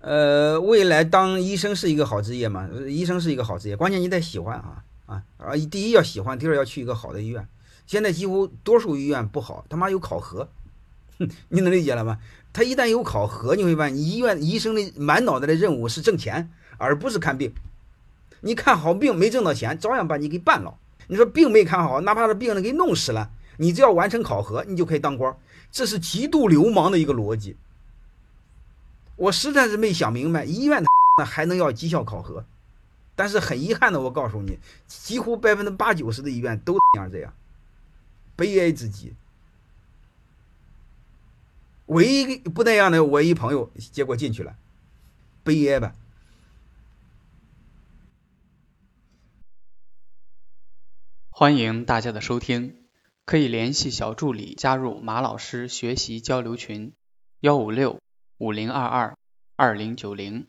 呃未来当医生是一个好职业吗？医生是一个好职业，关键你得喜欢啊啊啊！第一要喜欢，第二要去一个好的医院。现在几乎多数医院不好，他妈有考核，哼 你能理解了吗？他一旦有考核，你会发现医院医生的满脑袋的任务是挣钱，而不是看病。你看好病没挣到钱，照样把你给办了。你说病没看好，哪怕是病人给弄死了，你只要完成考核，你就可以当官。这是极度流氓的一个逻辑。我实在是没想明白，医院那 还能要绩效考核？但是很遗憾的，我告诉你，几乎百分之八九十的医院都这样这样，悲哀之极。唯一不那样的，我一朋友结果进去了，悲哀吧。欢迎大家的收听，可以联系小助理加入马老师学习交流群，幺五六五零二二二零九零。